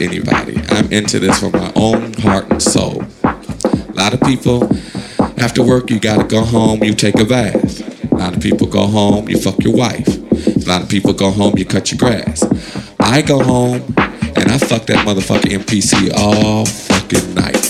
anybody. I'm into this for my own heart and soul. A lot of people after work you gotta go home, you take a bath. A lot of people go home, you fuck your wife. A lot of people go home, you cut your grass. I go home and I fuck that motherfucking MPC all fucking night.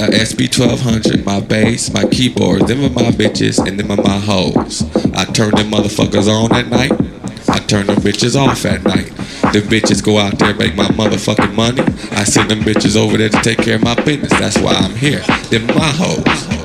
uh, SP1200, my bass, my keyboard. Them are my bitches and them are my hoes. I turn them motherfuckers on at night. I turn them bitches off at night. Them bitches go out there make my motherfucking money. I send them bitches over there to take care of my business. That's why I'm here. Them my hoes.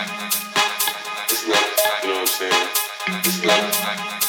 It's not, you know what I'm saying? It's not.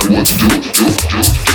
To what to do, do, do,